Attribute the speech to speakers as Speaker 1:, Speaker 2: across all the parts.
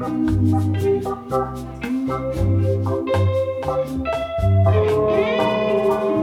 Speaker 1: Thank you.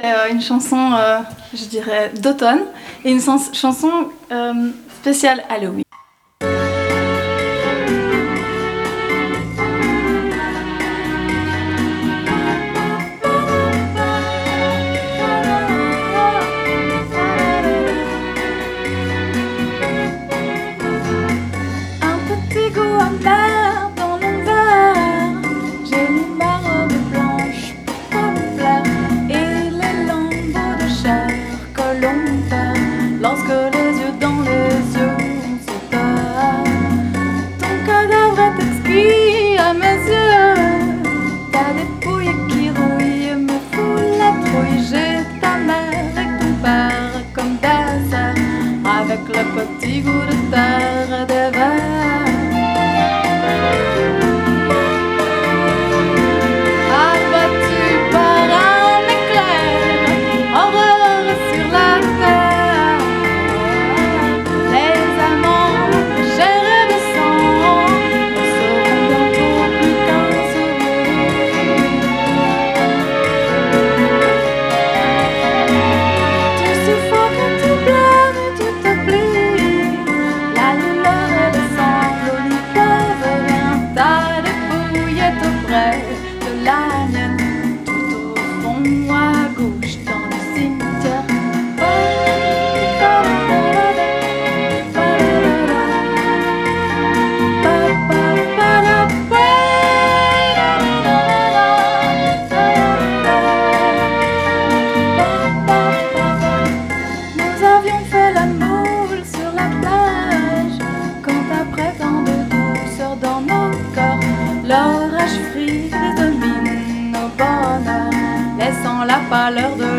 Speaker 1: c'est euh, une chanson, euh, je dirais, d'automne et une chanson euh, spéciale Halloween. L'orage frise domine nos bonheurs, laissant la pâleur de